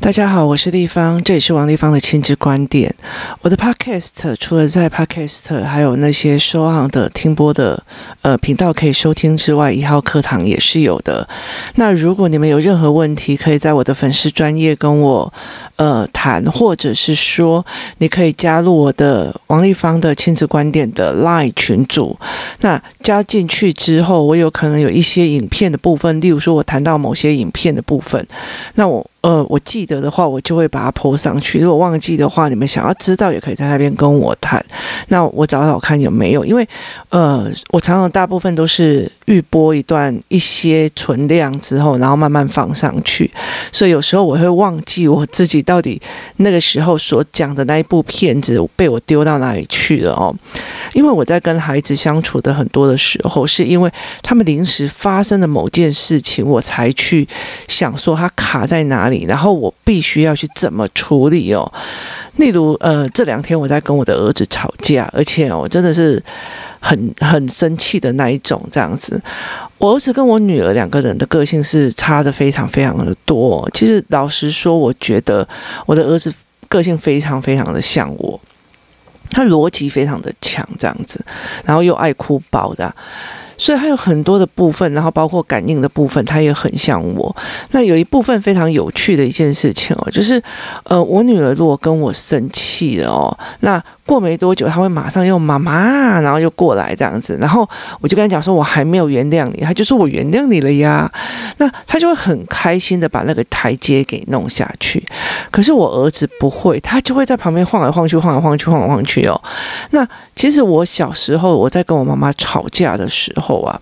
大家好，我是立方，这也是王立方的亲子观点。我的 Podcast 除了在 Podcast 还有那些收行的听播的呃频道可以收听之外，一号课堂也是有的。那如果你们有任何问题，可以在我的粉丝专业跟我呃谈，或者是说你可以加入我的王丽芳的亲子观点的 Line 群组。那加进去之后，我有可能有一些影片的部分，例如说我谈到某些影片的部分，那我。呃，我记得的话，我就会把它 po 上去。如果忘记的话，你们想要知道，也可以在那边跟我谈。那我找找看有没有，因为呃，我常常大部分都是预播一段一些存量之后，然后慢慢放上去，所以有时候我会忘记我自己到底那个时候所讲的那一部片子被我丢到哪里去了哦。因为我在跟孩子相处的很多的时候，是因为他们临时发生的某件事情，我才去想说他卡在哪里。然后我必须要去怎么处理哦？例如，呃，这两天我在跟我的儿子吵架，而且我真的是很很生气的那一种，这样子。我儿子跟我女儿两个人的个性是差的非常非常的多。其实老实说，我觉得我的儿子个性非常非常的像我，他逻辑非常的强，这样子，然后又爱哭包这样。所以他有很多的部分，然后包括感应的部分，他也很像我。那有一部分非常有趣的一件事情哦，就是呃，我女儿如果跟我生气了哦，那。过没多久，他会马上用妈妈，然后又过来这样子，然后我就跟他讲说，我还没有原谅你，他就说我原谅你了呀，那他就会很开心的把那个台阶给弄下去。可是我儿子不会，他就会在旁边晃来晃去，晃来晃去，晃来晃去哦。那其实我小时候我在跟我妈妈吵架的时候啊，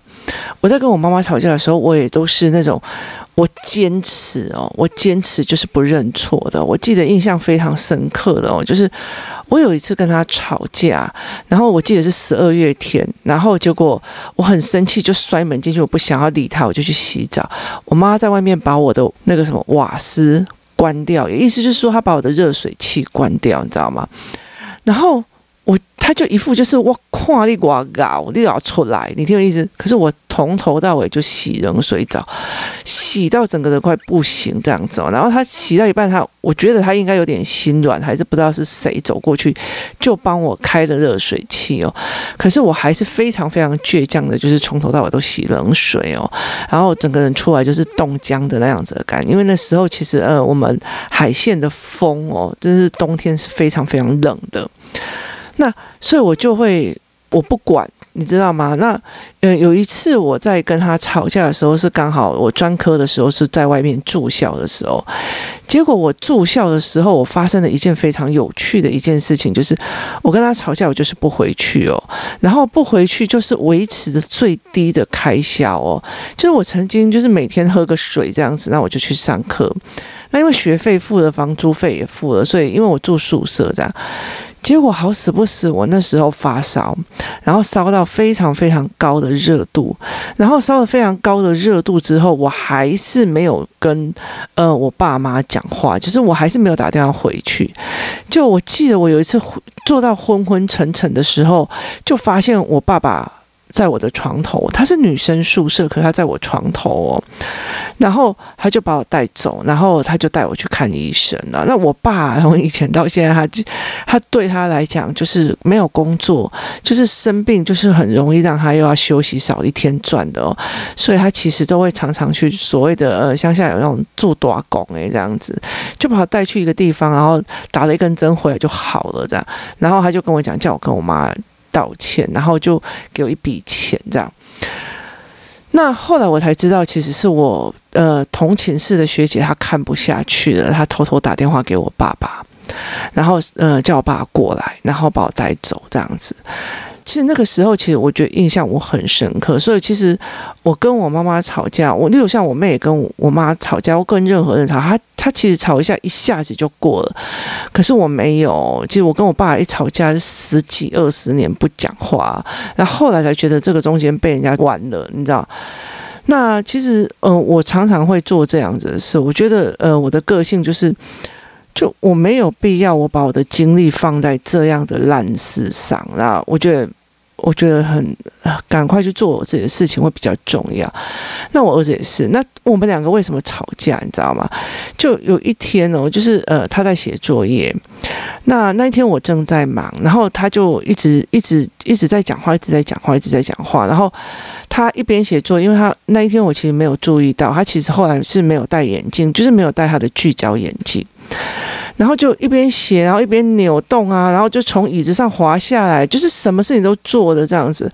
我在跟我妈妈吵架的时候，我也都是那种。我坚持哦，我坚持就是不认错的。我记得印象非常深刻的哦，就是我有一次跟他吵架，然后我记得是十二月天，然后结果我很生气，就摔门进去，我不想要理他，我就去洗澡。我妈在外面把我的那个什么瓦斯关掉，意思就是说她把我的热水器关掉，你知道吗？然后。他就一副就是我看你我搞，你要出来，你听我意思。可是我从头到尾就洗冷水澡，洗到整个人快不行这样子。然后他洗到一半，他我觉得他应该有点心软，还是不知道是谁走过去就帮我开了热水器哦。可是我还是非常非常倔强的，就是从头到尾都洗冷水哦。然后整个人出来就是冻僵的那样子的感，因为那时候其实呃我们海线的风哦，真是冬天是非常非常冷的。那所以，我就会我不管，你知道吗？那呃，有一次我在跟他吵架的时候，是刚好我专科的时候是在外面住校的时候，结果我住校的时候，我发生了一件非常有趣的一件事情，就是我跟他吵架，我就是不回去哦，然后不回去就是维持的最低的开销哦，就是我曾经就是每天喝个水这样子，那我就去上课，那因为学费付了，房租费也付了，所以因为我住宿舍这样。结果好死不死，我那时候发烧，然后烧到非常非常高的热度，然后烧了非常高的热度之后，我还是没有跟呃我爸妈讲话，就是我还是没有打电话回去。就我记得我有一次做到昏昏沉沉的时候，就发现我爸爸。在我的床头，她是女生宿舍，可是她在我床头哦，然后他就把我带走，然后他就带我去看医生了。那我爸从以前到现在，他他对他来讲就是没有工作，就是生病，就是很容易让他又要休息少一天赚的哦，所以他其实都会常常去所谓的呃乡下有那种做大工诶这样子，就把他带去一个地方，然后打了一根针回来就好了这样，然后他就跟我讲，叫我跟我妈。道歉，然后就给我一笔钱，这样。那后来我才知道，其实是我呃同寝室的学姐，她看不下去了，她偷偷打电话给我爸爸，然后呃叫我爸过来，然后把我带走，这样子。其实那个时候，其实我觉得印象我很深刻。所以其实我跟我妈妈吵架，我例如像我妹跟我妈吵架，我跟任何人吵，她她其实吵一下一下子就过了。可是我没有，其实我跟我爸一吵架是十几二十年不讲话，然后后来才觉得这个中间被人家玩了，你知道？那其实呃，我常常会做这样子的事。我觉得呃，我的个性就是。就我没有必要，我把我的精力放在这样的烂事上。那我觉得，我觉得很赶快去做我自己的事情会比较重要。那我儿子也是。那我们两个为什么吵架？你知道吗？就有一天哦，就是呃，他在写作业。那那一天我正在忙，然后他就一直一直一直在讲话，一直在讲话，一直在讲话。然后他一边写作，因为他那一天我其实没有注意到，他其实后来是没有戴眼镜，就是没有戴他的聚焦眼镜。然后就一边写，然后一边扭动啊，然后就从椅子上滑下来，就是什么事情都做的这样子。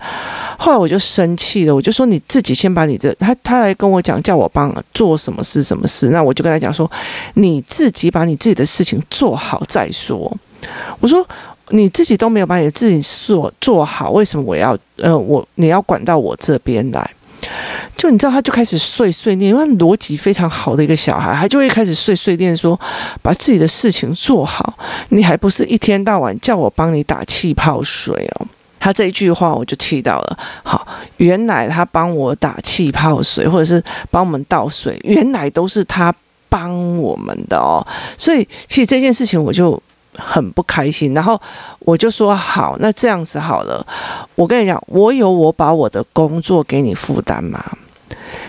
后来我就生气了，我就说你自己先把你这他他来跟我讲，叫我帮做什么事什么事，那我就跟他讲说，你自己把你自己的事情做好再说。我说你自己都没有把你的自己做做好，为什么我要呃我你要管到我这边来？就你知道，他就开始碎碎念，因为逻辑非常好的一个小孩，他就会开始碎碎念说，把自己的事情做好。你还不是一天到晚叫我帮你打气泡水哦？他这一句话我就气到了。好，原来他帮我打气泡水，或者是帮我们倒水，原来都是他帮我们的哦。所以其实这件事情我就。很不开心，然后我就说好，那这样子好了。我跟你讲，我有我把我的工作给你负担吗？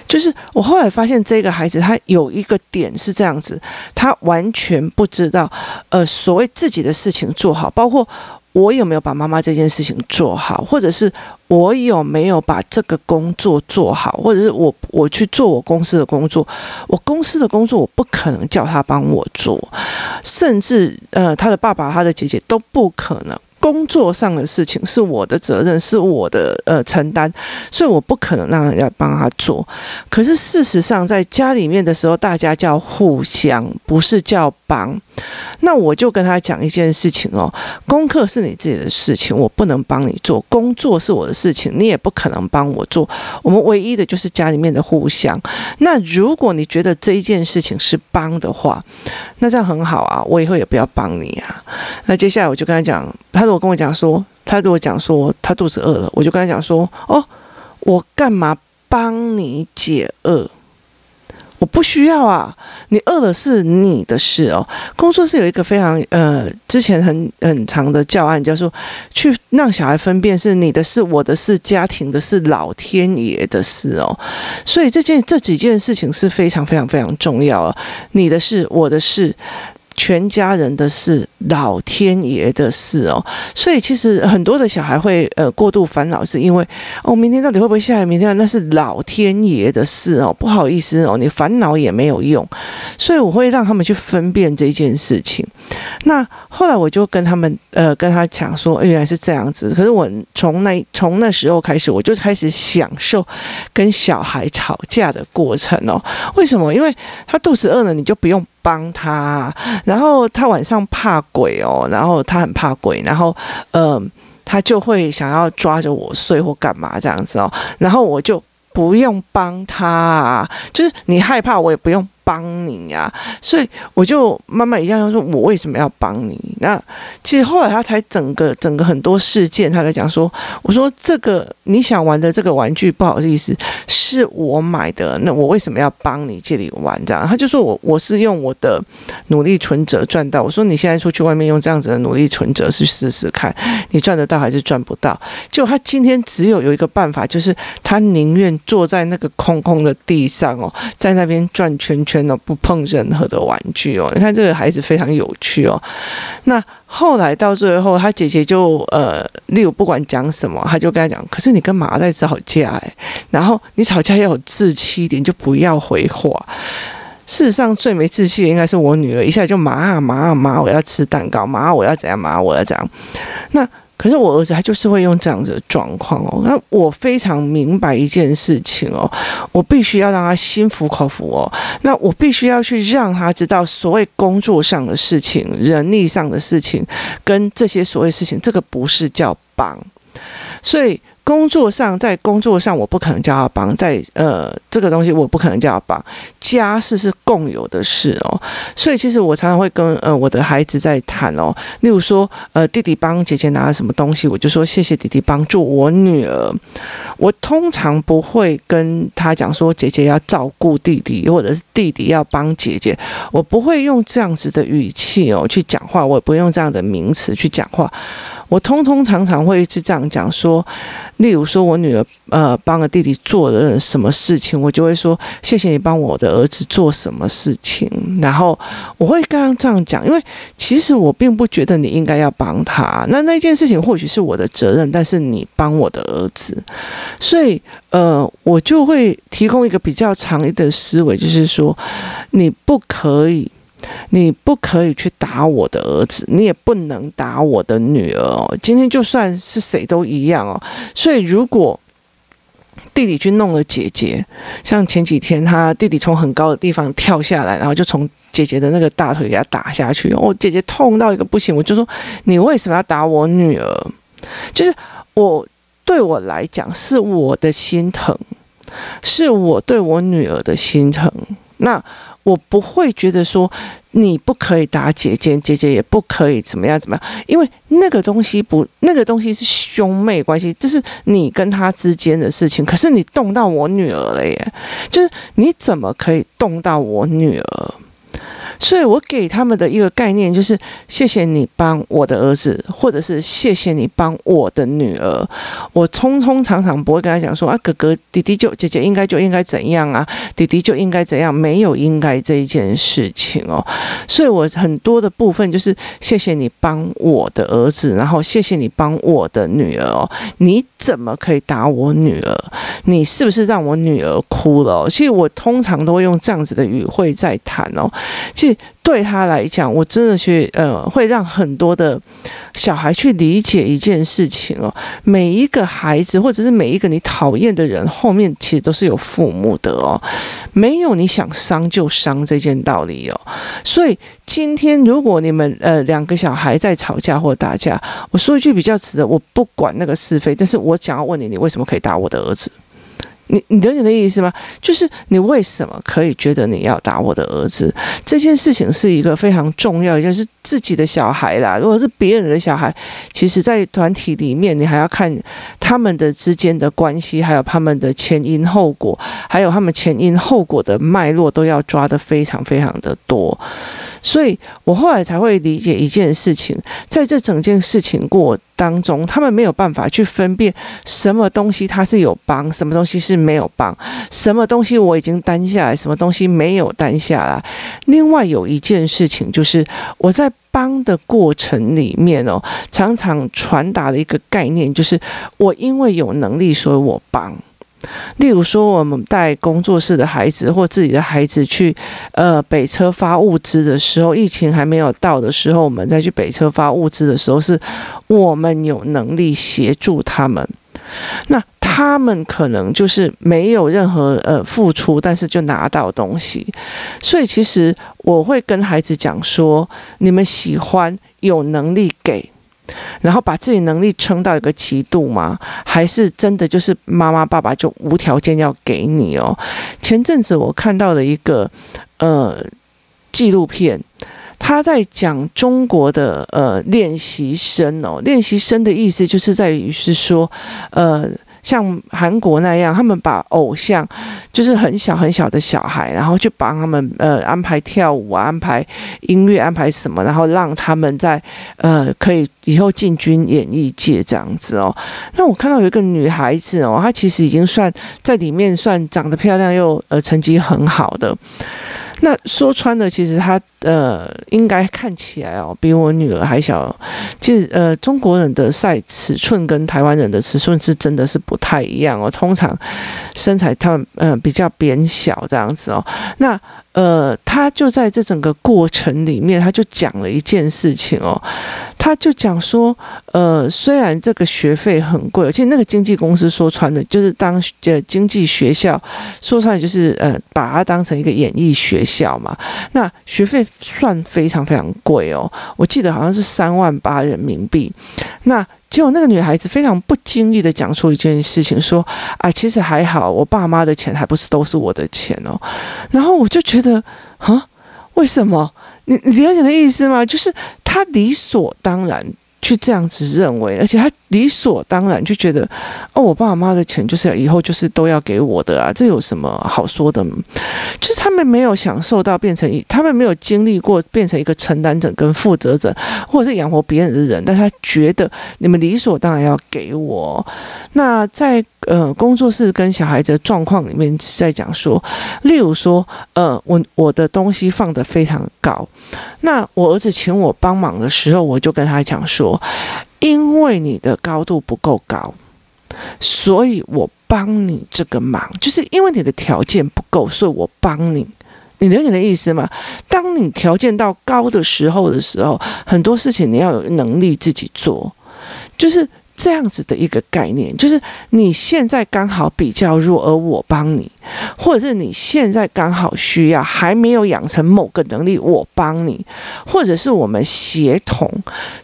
就是我后来发现，这个孩子他有一个点是这样子，他完全不知道，呃，所谓自己的事情做好，包括。我有没有把妈妈这件事情做好，或者是我有没有把这个工作做好，或者是我我去做我公司的工作，我公司的工作我不可能叫他帮我做，甚至呃他的爸爸他的姐姐都不可能。工作上的事情是我的责任，是我的呃承担，所以我不可能让人家帮他做。可是事实上，在家里面的时候，大家叫互相，不是叫帮。那我就跟他讲一件事情哦，功课是你自己的事情，我不能帮你做；工作是我的事情，你也不可能帮我做。我们唯一的就是家里面的互相。那如果你觉得这一件事情是帮的话，那这样很好啊，我以后也不要帮你啊。那接下来我就跟他讲，他如果跟我讲说，他如果讲说他肚子饿了，我就跟他讲说，哦，我干嘛帮你解饿？我不需要啊，你饿了是你的事哦。工作室有一个非常呃，之前很很长的教案，叫做去让小孩分辨是你的事、我的事、家庭的事、老天爷的事哦。所以这件这几件事情是非常非常非常重要啊，你的事、我的事。全家人的事，老天爷的事哦，所以其实很多的小孩会呃过度烦恼，是因为哦，明天到底会不会下雨？明天那是老天爷的事哦，不好意思哦，你烦恼也没有用，所以我会让他们去分辨这件事情。那后来我就跟他们呃跟他讲说，欸，原来是这样子。可是我从那从那时候开始，我就开始享受跟小孩吵架的过程哦。为什么？因为他肚子饿了，你就不用。帮他，然后他晚上怕鬼哦，然后他很怕鬼，然后嗯、他就会想要抓着我睡或干嘛这样子哦，然后我就不用帮他，就是你害怕我也不用。帮你呀、所以我就慢慢一样要说，我为什么要帮你？那其实后来他才整个整个很多事件，他在讲说，我说这个你想玩的这个玩具，不好意思，是我买的，那我为什么要帮你借你玩？这样，他就说我我是用我的努力存折赚到。我说你现在出去外面用这样子的努力存折去试试看，你赚得到还是赚不到？就他今天只有有一个办法，就是他宁愿坐在那个空空的地上哦，在那边转圈圈。不碰任何的玩具哦，你看这个孩子非常有趣哦。那后来到最后，他姐姐就呃，例如不管讲什么，他就跟他讲，可是你跟妈在吵架哎，然后你吵架要有志气一点，就不要回话。事实上，最没志气的应该是我女儿，一下就妈妈妈，我要吃蛋糕，妈我要怎样，妈我要怎样。那可是我儿子他就是会用这样子的状况哦，那我非常明白一件事情哦，我必须要让他心服口服哦，那我必须要去让他知道所谓工作上的事情、人力上的事情跟这些所谓事情，这个不是叫帮，所以。工作上，在工作上，我不可能叫他帮；在呃，这个东西我不可能叫他帮。家事是共有的事哦，所以其实我常常会跟呃我的孩子在谈哦。例如说，呃，弟弟帮姐姐拿了什么东西，我就说谢谢弟弟帮助我女儿。我通常不会跟他讲说姐姐要照顾弟弟，或者是弟弟要帮姐姐。我不会用这样子的语气哦去讲话，我也不用这样的名词去讲话。我通通常常会是这样讲说，例如说我女儿呃帮了弟弟做了什么事情，我就会说谢谢你帮我的儿子做什么事情，然后我会刚刚这样讲，因为其实我并不觉得你应该要帮他，那那件事情或许是我的责任，但是你帮我的儿子，所以呃我就会提供一个比较长一点的思维，就是说你不可以。你不可以去打我的儿子，你也不能打我的女儿哦。今天就算是谁都一样哦。所以如果弟弟去弄了姐姐，像前几天他弟弟从很高的地方跳下来，然后就从姐姐的那个大腿给他打下去，哦，姐姐痛到一个不行，我就说你为什么要打我女儿？就是我对我来讲是我的心疼，是我对我女儿的心疼。那。我不会觉得说你不可以打姐姐，姐姐也不可以怎么样怎么样，因为那个东西不，那个东西是兄妹关系，这是你跟他之间的事情。可是你动到我女儿了耶，就是你怎么可以动到我女儿？所以我给他们的一个概念就是：谢谢你帮我的儿子，或者是谢谢你帮我的女儿。我通通常常不会跟他讲说啊，哥哥弟弟就姐姐应该就应该怎样啊，弟弟就应该怎样，没有应该这一件事情哦。所以我很多的部分就是谢谢你帮我的儿子，然后谢谢你帮我的女儿哦。你怎么可以打我女儿？你是不是让我女儿哭了哦？其实我通常都会用这样子的语汇在谈哦。其实。对他来讲，我真的去呃，会让很多的小孩去理解一件事情哦。每一个孩子，或者是每一个你讨厌的人，后面其实都是有父母的哦。没有你想伤就伤这件道理哦。所以今天如果你们呃两个小孩在吵架或打架，我说一句比较直的，我不管那个是非，但是我想要问你，你为什么可以打我的儿子？你你懂你的意思吗？就是你为什么可以觉得你要打我的儿子？这件事情是一个非常重要，就是自己的小孩啦。如果是别人的小孩，其实，在团体里面，你还要看他们的之间的关系，还有他们的前因后果，还有他们前因后果的脉络，都要抓得非常非常的多。所以我后来才会理解一件事情，在这整件事情过当中，他们没有办法去分辨什么东西他是有帮，什么东西是没有帮，什么东西我已经担下来，什么东西没有担下来。另外有一件事情就是我在帮的过程里面哦，常常传达了一个概念，就是我因为有能力，所以我帮。例如说，我们带工作室的孩子或自己的孩子去，呃，北车发物资的时候，疫情还没有到的时候，我们再去北车发物资的时候，是我们有能力协助他们。那他们可能就是没有任何呃付出，但是就拿到东西。所以其实我会跟孩子讲说：你们喜欢有能力给。然后把自己能力撑到一个极度吗？还是真的就是妈妈爸爸就无条件要给你哦？前阵子我看到了一个呃纪录片，他在讲中国的呃练习生哦，练习生的意思就是在于是说呃。像韩国那样，他们把偶像就是很小很小的小孩，然后去帮他们呃安排跳舞，安排音乐，安排什么，然后让他们在呃可以以后进军演艺界这样子哦。那我看到有一个女孩子哦，她其实已经算在里面算长得漂亮又呃成绩很好的。那说穿了，其实他呃应该看起来哦比我女儿还小。其实呃中国人的赛尺寸跟台湾人的尺寸是真的是不太一样哦。通常身材他们呃比较扁小这样子哦。那呃他就在这整个过程里面，他就讲了一件事情哦。他就讲说，呃，虽然这个学费很贵，而且那个经纪公司说穿的，就是当呃经济学校说穿的，就是呃把它当成一个演艺学校嘛。那学费算非常非常贵哦，我记得好像是三万八人民币。那结果那个女孩子非常不经意的讲出一件事情，说，啊，其实还好，我爸妈的钱还不是都是我的钱哦。然后我就觉得，啊，为什么？你你了解的意思吗？就是他理所当然就这样子认为，而且他理所当然就觉得，哦，我爸爸妈妈的钱就是要以后就是都要给我的啊，这有什么好说的？就是他们没有享受到变成，他们没有经历过变成一个承担者跟负责者，或者是养活别人的人，但他觉得你们理所当然要给我。那在呃工作室跟小孩子的状况里面，在讲说，例如说，呃，我我的东西放得非常高，那我儿子请我帮忙的时候，我就跟他讲说，因为你的高度不够高，所以我帮你这个忙，就是因为你的条件不够，所以我帮你。你了解的意思吗？当你条件到高的时候的时候，很多事情你要有能力自己做，就是。这样子的一个概念，就是你现在刚好比较弱，而我帮你，或者是你现在刚好需要，还没有养成某个能力，我帮你，或者是我们协同。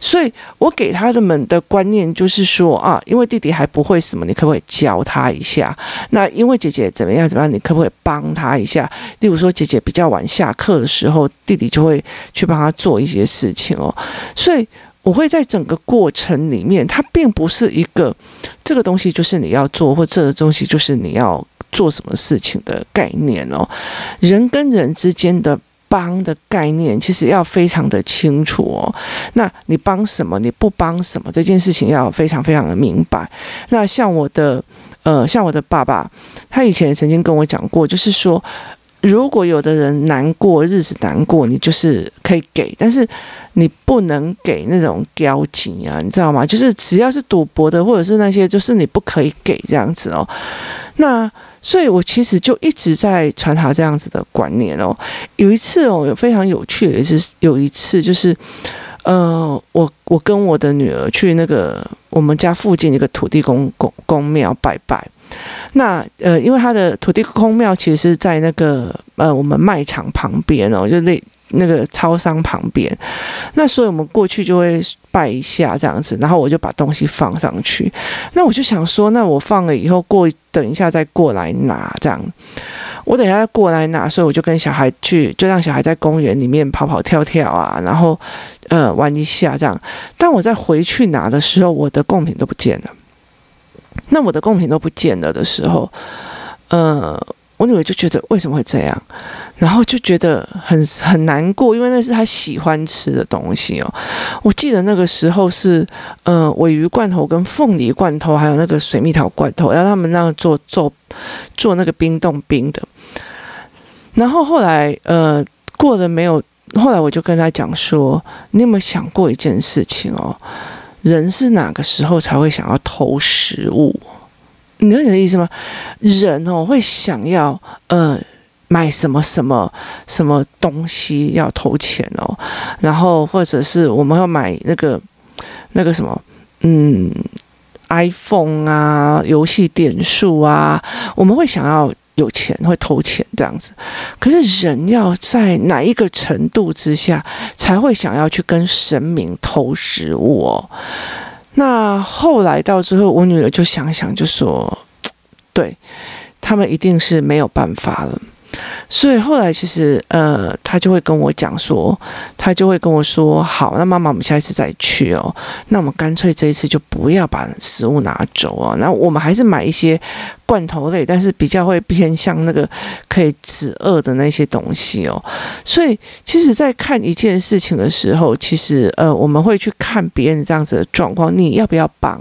所以我给他们的观念就是说啊，因为弟弟还不会什么，你可不可以教他一下？那因为姐姐怎么样怎么样，你可不可以帮他一下？例如说姐姐比较晚下课的时候，弟弟就会去帮他做一些事情哦，所以。我会在整个过程里面，它并不是一个这个东西就是你要做，或这个东西就是你要做什么事情的概念哦。人跟人之间的帮的概念，其实要非常的清楚哦。那你帮什么，你不帮什么，这件事情要非常非常的明白。那像我的呃，像我的爸爸，他以前曾经跟我讲过，就是说。如果有的人难过，日子难过，你就是可以给，但是你不能给那种交集啊，你知道吗？就是只要是赌博的，或者是那些，就是你不可以给这样子哦。那所以，我其实就一直在传达这样子的观念哦。有一次哦，有非常有趣的是，有一次就是，呃，我我跟我的女儿去那个我们家附近一个土地公公公庙拜拜。那呃，因为他的土地公庙其实是在那个呃我们卖场旁边哦，就那那个超商旁边。那所以我们过去就会拜一下这样子，然后我就把东西放上去。那我就想说，那我放了以后过等一下再过来拿这样。我等一下再过来拿，所以我就跟小孩去，就让小孩在公园里面跑跑跳跳啊，然后呃玩一下这样。当我再回去拿的时候，我的贡品都不见了。那我的贡品都不见了的时候，呃，我女儿就觉得为什么会这样，然后就觉得很很难过，因为那是她喜欢吃的东西哦。我记得那个时候是，呃，尾鱼罐头跟凤梨罐头，还有那个水蜜桃罐头，要他们那样做做做那个冰冻冰的。然后后来，呃，过了没有？后来我就跟他讲说，你有没有想过一件事情哦？人是哪个时候才会想要偷食物？你有点意思吗？人哦会想要呃买什么什么什么东西要偷钱哦，然后或者是我们要买那个那个什么嗯 iPhone 啊游戏点数啊，我们会想要。有钱会偷钱这样子，可是人要在哪一个程度之下才会想要去跟神明偷食物哦？那后来到最后，我女儿就想想就说，对，他们一定是没有办法了。所以后来其实呃，他就会跟我讲说，他就会跟我说，好，那妈妈，我们下一次再去哦。那我们干脆这一次就不要把食物拿走哦。那我们还是买一些。罐头类，但是比较会偏向那个可以止饿的那些东西哦。所以，其实，在看一件事情的时候，其实呃，我们会去看别人这样子的状况，你要不要帮？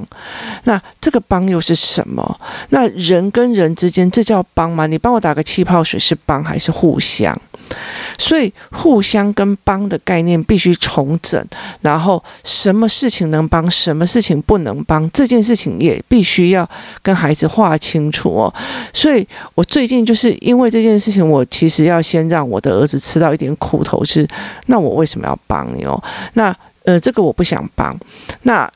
那这个帮又是什么？那人跟人之间，这叫帮吗？你帮我打个气泡水是帮还是互相？所以，互相跟帮的概念必须重整，然后什么事情能帮，什么事情不能帮，这件事情也必须要跟孩子划清楚哦。所以我最近就是因为这件事情，我其实要先让我的儿子吃到一点苦头，是那我为什么要帮你哦？那呃，这个我不想帮。那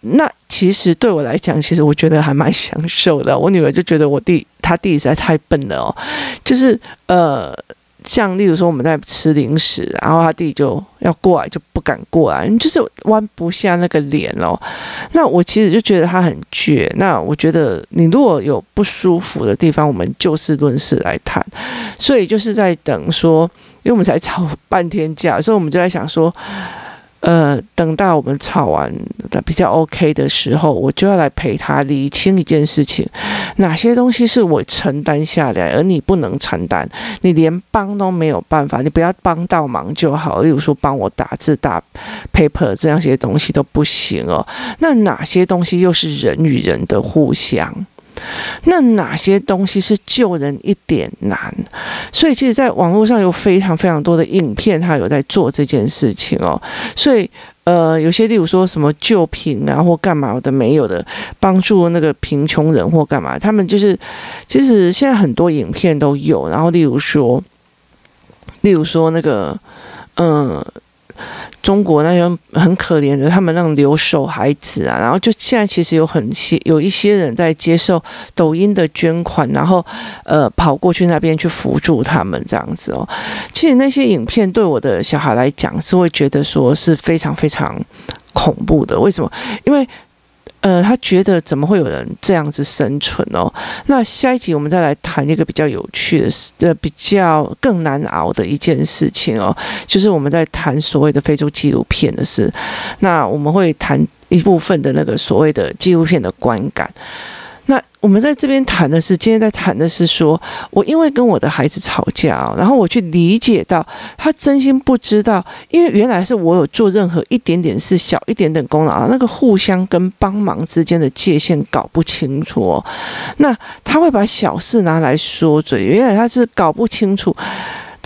那其实对我来讲，其实我觉得还蛮享受的。我女儿就觉得我弟他弟实在太笨了哦，就是呃。像例如说我们在吃零食，然后他弟就要过来就不敢过来，就是弯不下那个脸哦。那我其实就觉得他很倔。那我觉得你如果有不舒服的地方，我们就事论事来谈。所以就是在等说，因为我们才吵半天架，所以我们就在想说，呃，等到我们吵完的比较 OK 的时候，我就要来陪他理清一件事情：哪些东西是我承担下来，而你不能承担，你连帮都没有办法，你不要帮到忙就好。例如说，帮我打字、打 paper 这样些东西都不行哦。那哪些东西又是人与人的互相？那哪些东西是救人一点难？所以，其实，在网络上有非常非常多的影片，他有在做这件事情哦。所以，呃，有些例如说什么救贫啊，或干嘛的没有的，帮助那个贫穷人或干嘛，他们就是，其实现在很多影片都有。然后，例如说，例如说那个，嗯、中国那些很可怜的，他们那种留守孩子啊，然后就现在其实有很些有一些人在接受抖音的捐款，然后呃跑过去那边去扶助他们这样子哦。其实那些影片对我的小孩来讲是会觉得说是非常非常恐怖的。为什么？因为。呃，他觉得怎么会有人这样子生存哦？那下一集我们再来谈一个比较有趣的事，呃，比较更难熬的一件事情哦，就是我们在谈所谓的非洲纪录片的事。那我们会谈一部分的那个所谓的纪录片的观感。那我们在这边谈的是，今天在谈的是说，我因为跟我的孩子吵架，然后我去理解到他真心不知道，因为原来是我有做任何一点点事，小一点点功劳，那个互相跟帮忙之间的界限搞不清楚哦，那他会把小事拿来说嘴，原来他是搞不清楚。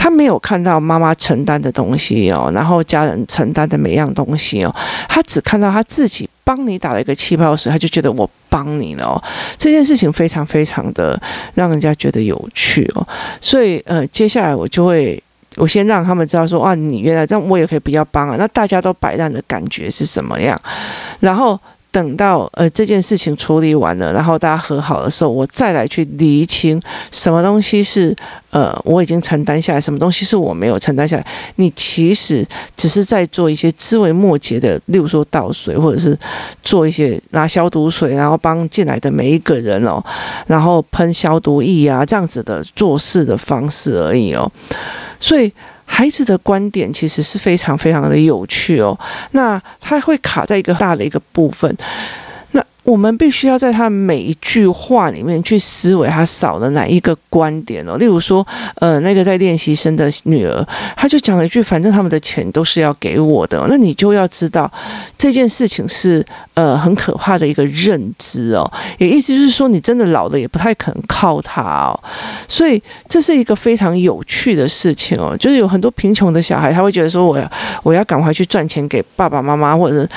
他没有看到妈妈承担的东西哦，然后家人承担的每样东西哦，他只看到他自己帮你打了一个气泡水，他就觉得我帮你了哦。这件事情非常非常的让人家觉得有趣哦，所以呃，接下来我就会我先让他们知道说，啊，你原来这样，我也可以不要帮啊。那大家都摆烂的感觉是什么样？然后。等到呃这件事情处理完了，然后大家和好的时候，我再来去厘清什么东西是呃我已经承担下来，什么东西是我没有承担下来。你其实只是在做一些枝微末节的，例如说倒水，或者是做一些拿消毒水，然后帮进来的每一个人哦，然后喷消毒液啊这样子的做事的方式而已哦，所以。孩子的观点其实是非常非常的有趣哦，那他会卡在一个大的一个部分。我们必须要在他每一句话里面去思维，他少了哪一个观点哦。例如说，呃，那个在练习生的女儿，他就讲了一句：“反正他们的钱都是要给我的。”那你就要知道这件事情是呃很可怕的一个认知哦。也意思就是说，你真的老了也不太可能靠他哦。所以这是一个非常有趣的事情哦。就是有很多贫穷的小孩，他会觉得说：“我要我要赶快去赚钱给爸爸妈妈或者是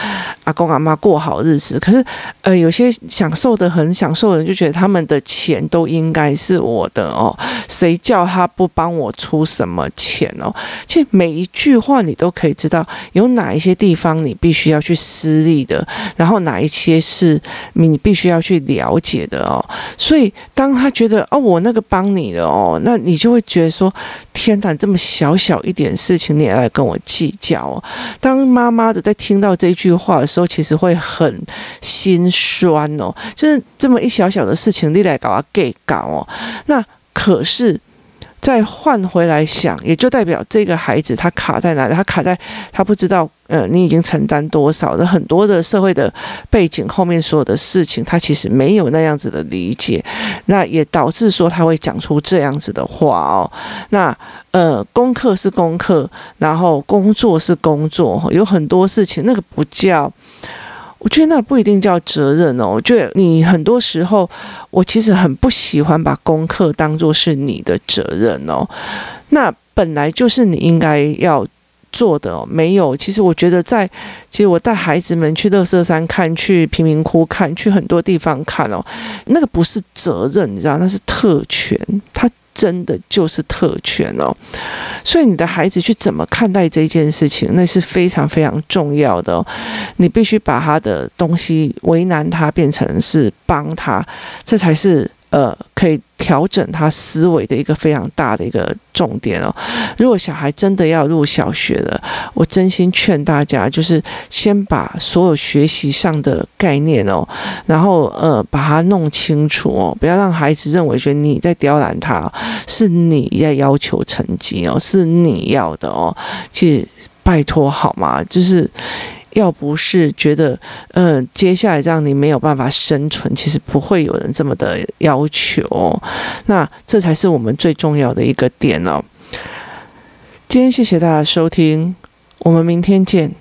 阿公阿妈过好日子。”可是，呃。有些享受的很享受的人就觉得他们的钱都应该是我的哦，谁叫他不帮我出什么钱哦？其实每一句话你都可以知道有哪一些地方你必须要去施力的，然后哪一些是你必须要去了解的哦。所以当他觉得哦，我那个帮你的哦，那你就会觉得说，天哪，这么小小一点事情你也来跟我计较哦。当妈妈的在听到这句话的时，都其实会很心酸。酸哦，就是这么一小小的事情，你来搞啊给搞哦。那可是再换回来想，也就代表这个孩子他卡在哪里？他卡在他不知道，呃，你已经承担多少的很多的社会的背景后面所有的事情，他其实没有那样子的理解，那也导致说他会讲出这样子的话哦。那呃，功课是功课，然后工作是工作，有很多事情那个不叫。我觉得那不一定叫责任哦。我觉得你很多时候，我其实很不喜欢把功课当做是你的责任哦。那本来就是你应该要做的。没有，其实我觉得在，其实我带孩子们去乐色山看，去贫民窟看，去很多地方看哦，那个不是责任，你知道，那是特权。他。真的就是特权哦，所以你的孩子去怎么看待这件事情，那是非常非常重要的。你必须把他的东西为难他，变成是帮他，这才是。呃，可以调整他思维的一个非常大的一个重点哦。如果小孩真的要入小学了，我真心劝大家，就是先把所有学习上的概念哦，然后呃，把它弄清楚哦，不要让孩子认为说你在刁难他，是你在要求成绩哦，是你要的哦。其实。拜托好吗？就是要不是觉得，嗯、接下来让你没有办法生存，其实不会有人这么的要求。那这才是我们最重要的一个点哦。今天谢谢大家收听，我们明天见。